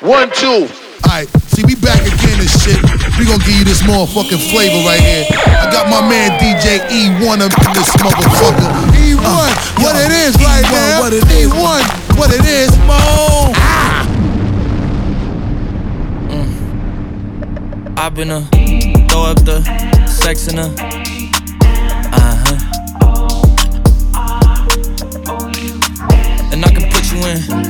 One, two. Alright, see, we back again and shit. We gonna give you this motherfucking flavor right here. I got my man DJ E1 up in this motherfucker. E1, uh, what yo, it is E1, right now. What it is. E1, what it is. Mo. Ah. Mm. I've been a throw up the sex in a. Uh huh. And I can put you in.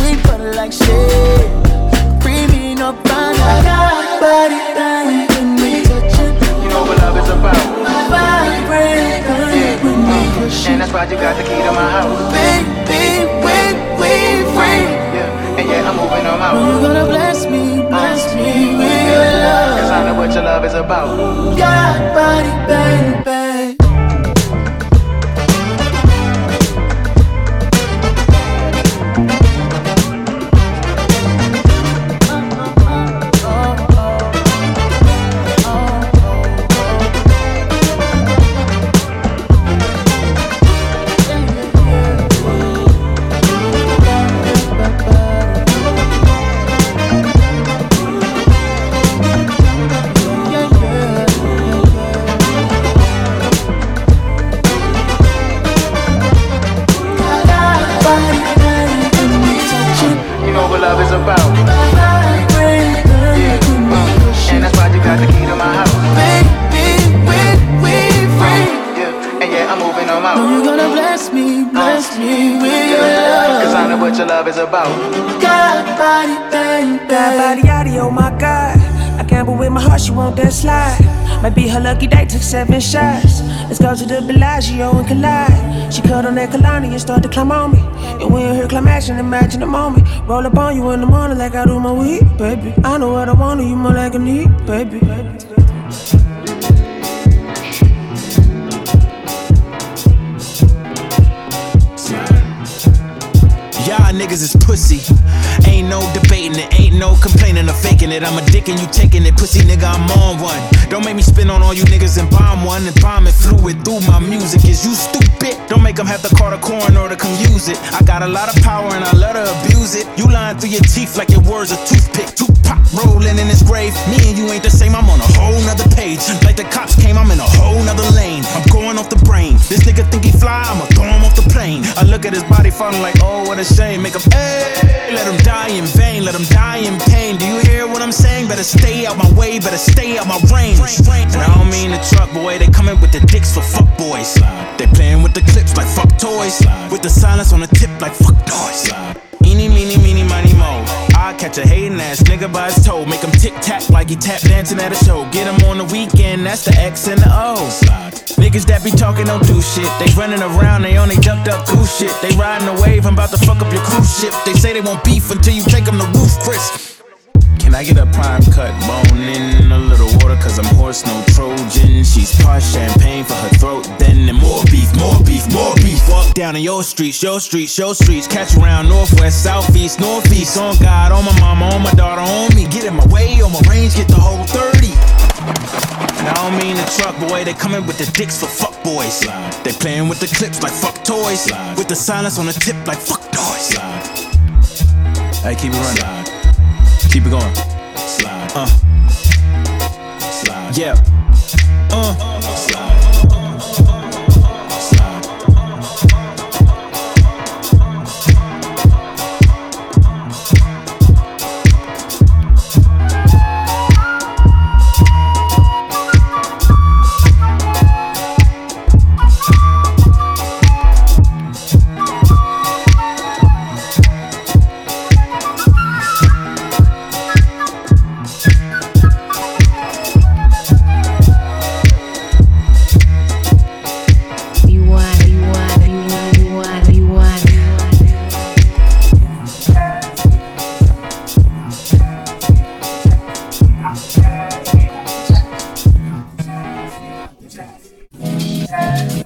Sweet butter like shit, creamy, no banana. Body, body about. And that's why you got the key to my house. Baby, when we free. Yeah, and yeah, I'm moving on out. You're gonna bless me, bless me with your love. Cause I know what your love is about. God, body, baby. God, body, yaddy, oh my God. I gamble with my heart, she won't that slide. Might be her lucky day, took seven shots. Let's go to the Bellagio and collide. She cut on that Kehlani and start to climb on me. And when you hear climb imagine the moment. Roll up on you in the morning like I do my weed, baby. I know what I want, you more like a need, baby. baby. Niggas is pussy. Ain't no debating it, ain't no complaining or faking it. I'm a dick and you taking it, pussy nigga, I'm on one. Don't make me spin on all you niggas and bomb one and bomb it fluid through my music. Is you stupid? Don't make them have to call the coroner to come use it. I got a lot of power and I let her abuse it. You lying through your teeth like your words a toothpick. Two pop rolling in his grave. Me and you ain't the same, I'm on a whole nother page. Like the cops came, I'm in a whole nother lane. I'm going off the brain. This nigga think he fly, I'ma throw him off the plane. I look at his body falling like, oh, what a shame. Make him, hey, let him die in vain, let him die in pain. Do you hear what I'm saying? Better stay out my way, better stay out my range. And I don't mean the truck, boy, they coming with the dicks for fuck boys. They playing with the clips like fuck toys. With the silence on the tip like fuck noise. Eeny, meeny, meeny, miny, mo. I catch a hating ass nigga by his toe. Make him tic tac like he tap dancing at a show. Get him on the weekend, that's the X and the O. Niggas that be talking don't do shit. They running around, they only ducked up goose shit. They riding the wave, I'm about to fuck up your cruise ship. They say they won't beef until you take them to roof, Chris. Can I get a prime cut bone in a little water? Cause I'm horse, no Trojan. She's part champagne for her throat. Then and more beef, more beef, more beef. Walk down in your streets, your streets, your streets. Catch around northwest, southeast, northeast. On God, on my mama, on my daughter, on me. Get in my way, on my range, get the whole 30. And I don't mean the truck, boy. They coming with the dicks for fuck boys. They playing with the clips like fuck toys. With the silence on the tip like fuck noise. Hey, keep it running. Keep it going. Slide. Uh. Slide. Yeah. Uh. Bye.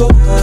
so.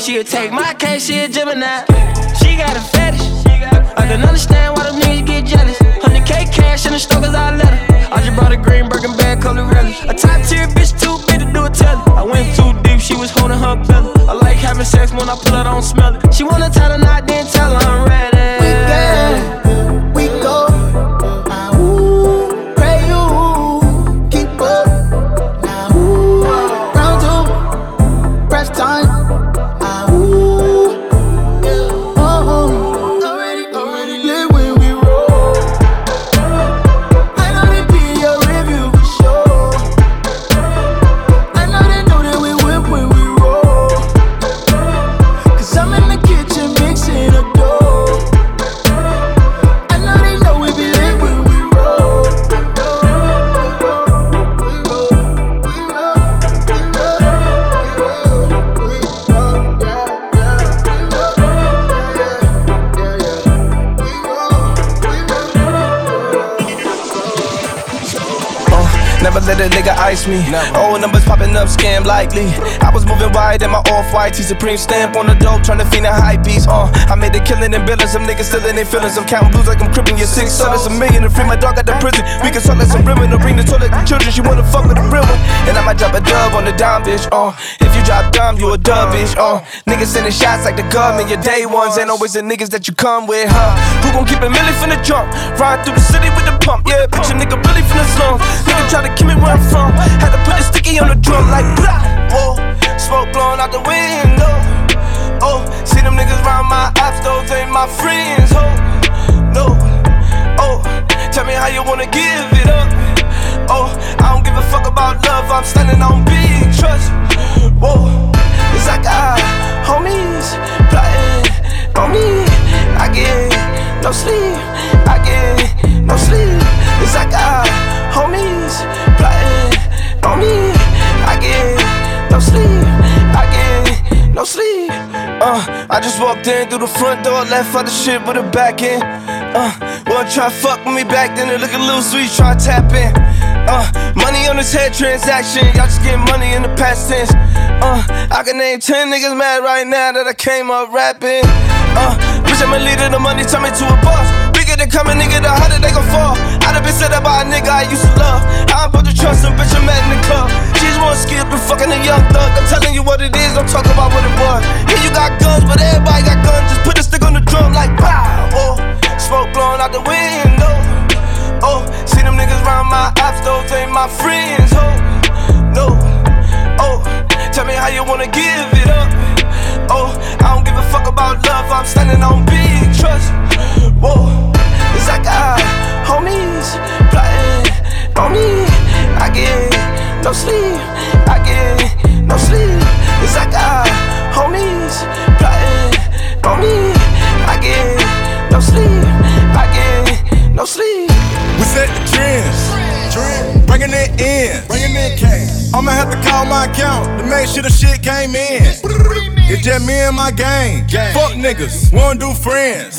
She'll take my case, she a Gemini. She got a fetish. I can understand why them niggas get jealous. 100k cash in the store cause I let her. I just brought a green Birkin bag, color relish. A top tier bitch, too big to do a telly. I went too deep, she was holding her belly. I like having sex when I pull it, I don't smell it. She wanna tell her not, then tell me. Old numbers up, scam likely. I was moving wide in my off white T Supreme stamp on the dope, trying to find a high piece. Uh, I made a killing and billing, some niggas still in their feelings. I'm counting blues like I'm crippin' your six sons. A million to free my dog out the prison. We can talk like some women to bring the toilet to children. She wanna fuck with the real one. And I might drop a dub on the dime, bitch. Uh, if you drop dumb, you a dub, bitch. Uh, niggas sending shots like the government. Your day ones ain't always the niggas that you come with, huh? Who gon' keep a million from the jump? Ride through the city with the pump, yeah. Bitch, a nigga really from the slum. Nigga try to keep me where I'm from. Had to put the sticky on the drum like blah. Whoa, smoke blowing out the window. Oh, see them niggas round my apps, those ain't my friends. Oh, no. Oh, tell me how you wanna give it up. Oh, I don't give a fuck about love, I'm standing on big trust. Whoa, it's I homies plotting on me. I get no sleep, Uh, I just walked in through the front door, left out the shit with a back end. Uh, Wanna try fuck with me back then, it look a little sweet, try tap in. Uh, money on this head transaction, y'all just getting money in the past tense. Uh, I can name 10 niggas mad right now that I came up rapping. Uh, bitch, I'm a leader, the money turn me to a boss. Bigger than coming, nigga, the harder they gon' fall. I done been set up by a nigga I used to love. I am about to trust him, bitch, I met in the club. She just wanna skip and fucking a young thug. I'm telling you what it is, don't talk about what it was. Yeah, you got guns, but everybody got guns. Just put a stick on the drum like pow. Oh, smoke blowing out the window. Oh, see them niggas round my ops, those ain't my friends. Oh, no. Oh, tell me how you wanna give it up. Oh, I don't give a fuck about love, I'm standing on big trust. Whoa, it's like I'ma have to call my account to make sure the shit came in. It's just me and my gang. Fuck niggas, wanna do friends.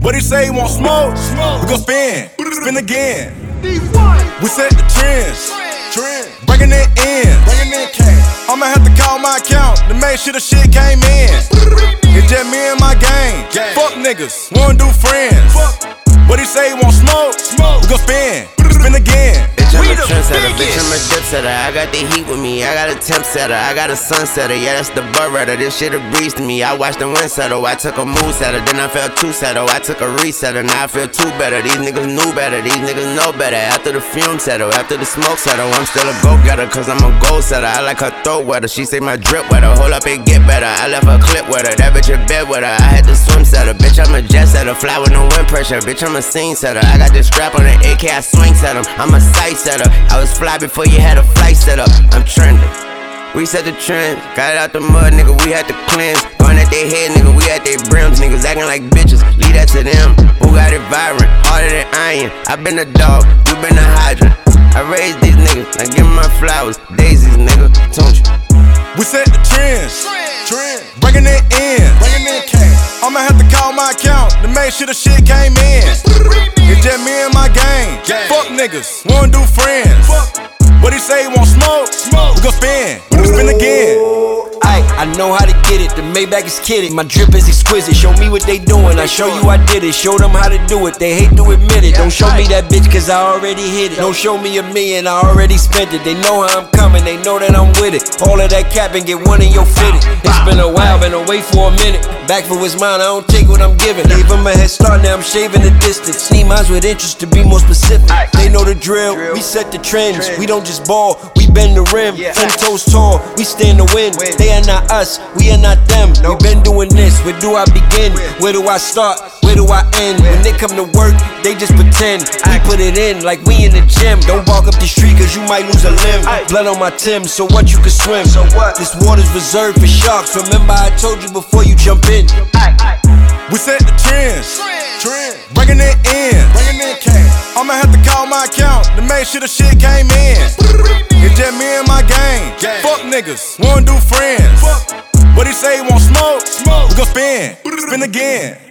What he say he want smoke? smoke. We gon' spin, spin again. We set the trends, bringing it in, in cash. I'ma have to call my account to make sure the shit came in. It's just me and my gang. Fuck niggas, wanna do friends. What he say he want smoke? We gon' spin, spin again. Bitch, I'm a trendsetter, bitch, I'm a dipsetter. I got the heat with me, I got a temp setter, I got a sunsetter. Yeah, that's the butt rider. This shit a breeze to me. I watched the wind settle, I took a mood setter, then I felt two settle. I took a resetter, now I feel two better. These niggas knew better, these niggas know better. After the fume settle, after the smoke settle, I'm still a go getter, cause I'm a goal setter. I like her throat wetter, she say my drip wetter. Hold up and get better. I left her clip with her, that bitch in bed with her. I had to swim setter, bitch, I'm a jet setter. Fly with no wind pressure, bitch, I'm a scene setter. I got this strap on the AK, I swing 'em. I'm a sight setter. I was fly before you had a flight set up. I'm trending. We set the trend, got it out the mud, nigga. We had to cleanse. Going at their head, nigga. We at their brims, niggas acting like bitches. Leave that to them. Who got it vibrant? Harder than iron. I been a dog, you been a hydrant. I raised these niggas, I give my flowers. Daisies, nigga. Don't you? We set the trends, bringing it in, bringing in cash. I'ma have to call my account to make sure the shit came in. It's just me and my gang. Niggas, wanna do friends. What he say he want smoke? Smoke. We gon' spin, spin again. I know how to get it. The Maybach is kidding. My drip is exquisite. Show me what they doing. I show you I did it. Show them how to do it. They hate to admit it. Don't show me that bitch cause I already hit it. Don't show me a million, I already spent it. They know how I'm coming, they know that I'm with it. All of that cap and get one in your fitted. It's been a while, been away for a minute. Back for his mind, I don't take what I'm giving. Gave him a head start, now I'm shaving the distance. Need minds with interest to be more specific. They know the drill, we set the trends. We don't just ball, we bend the rim. Ten toes tall, we stay in the wind. They are not us, we are not them. We been doing this, where do I begin? Where do I start? Where do I end? When they come to work, they just pretend. We put it in like we in the gym. Don't walk up the street cause you might lose a limb. Blood on my Tim, so what you can swim. So what? This water's reserved for sharks. Remember I told you before you jump in. We set the trends, bringing it in, bringing in cash. I'ma have to call my account to make sure the shit came in. It's just me and my gang. Fuck niggas, wanna do friends. What he say he want smoke? We gon' spin, spin again.